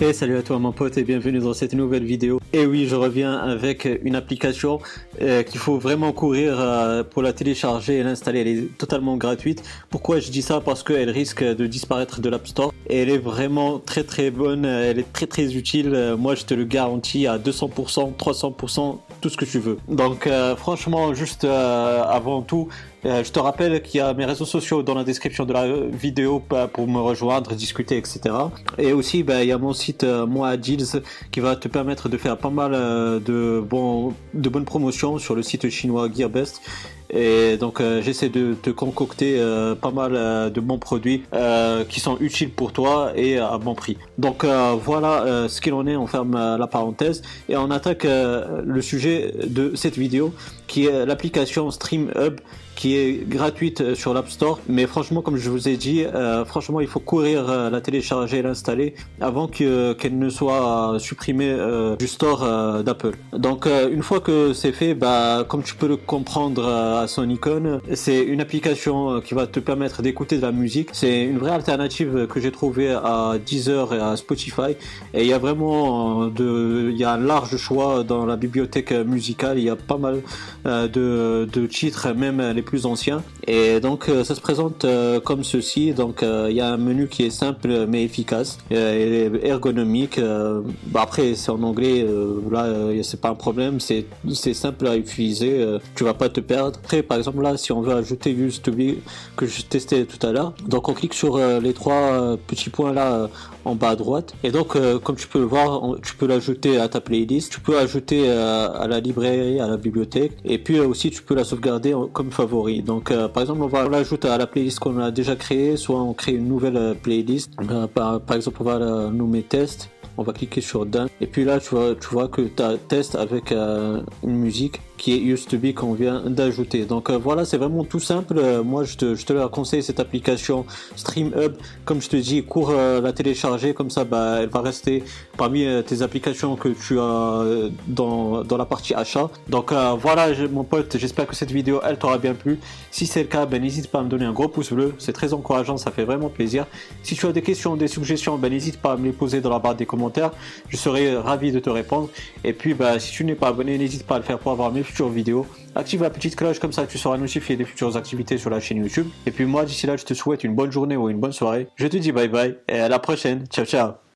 Hey salut à toi mon pote et bienvenue dans cette nouvelle vidéo. Et oui je reviens avec une application euh, qu'il faut vraiment courir euh, pour la télécharger et l'installer. Elle est totalement gratuite. Pourquoi je dis ça? Parce qu'elle risque de disparaître de l'App Store. Et elle est vraiment très très bonne, elle est très très utile. Euh, moi je te le garantis à 200%, 300%, tout ce que tu veux. Donc franchement juste avant tout, je te rappelle qu'il y a mes réseaux sociaux dans la description de la vidéo pour me rejoindre, discuter, etc. Et aussi, ben, il y a mon site euh, Moi Deals qui va te permettre de faire pas mal euh, de bonnes promotions sur le site chinois GearBest. Et donc euh, j'essaie de te concocter pas mal de bons produits qui sont utiles pour toi et à bon prix. Donc voilà ce qu'il en est, on ferme la parenthèse et on attaque le sujet de cette vidéo qui est l'application Stream Hub qui est gratuite sur l'App Store. Mais franchement, comme je vous ai dit, euh, franchement, il faut courir euh, la télécharger et l'installer avant que qu'elle ne soit supprimée euh, du store d'Apple. Donc, une fois que c'est fait, bah, comme tu peux le comprendre son icône, c'est une application qui va te permettre d'écouter de la musique. C'est une vraie alternative que j'ai trouvée à Deezer et à Spotify. Et il y a vraiment de, il y a un large choix dans la bibliothèque musicale. Il y a pas mal de, de titres, même les plus ancien. Et donc euh, ça se présente euh, comme ceci. Donc euh, il y a un menu qui est simple mais efficace et ergonomique. Bah, après c'est en anglais, là c'est pas un problème, c'est simple à utiliser. tu vas pas te perdre. Par exemple là si on veut ajouter Use to be que je testais tout à l'heure, donc on clique sur les trois petits points là en bas à droite. Et donc, comme tu peux le voir, tu peux l'ajouter à ta playlist, tu peux ajouter à la librairie, à la bibliothèque, et puis aussi tu peux la sauvegarder comme favori. Donc, euh, par exemple, on va l'ajouter à la playlist qu'on a déjà créée, soit on crée une nouvelle euh, playlist. Euh, par, par, exemple, on va nommer test. On va cliquer sur done. Et puis là, tu vois, tu vois que tu as test avec une musique qui est Used to Be qu'on vient d'ajouter. Donc euh, voilà, c'est vraiment tout simple. Euh, moi, je te, je te conseille cette application Stream Hub. Comme je te dis, cours euh, la télécharger, comme ça, bah, elle va rester parmi tes applications que tu as dans, dans la partie achat. Donc voilà, mon pote, j'espère que cette vidéo, elle t'aura bien plu. Si c'est le cas, ben, n'hésite pas à me donner un gros pouce bleu. C'est très encourageant, ça fait vraiment plaisir. Si tu as des questions, des suggestions, ben, n'hésite pas à me les poser dans la barre des commentaires. Je serai ravi de te répondre. Et puis, bah, si tu n'es pas abonné, n'hésite pas à le faire pour avoir mes futures vidéos. Active la petite cloche comme ça tu seras notifié des futures activités sur la chaîne YouTube. Et puis moi d'ici là je te souhaite une bonne journée ou une bonne soirée. Je te dis bye bye et à la prochaine. Ciao ciao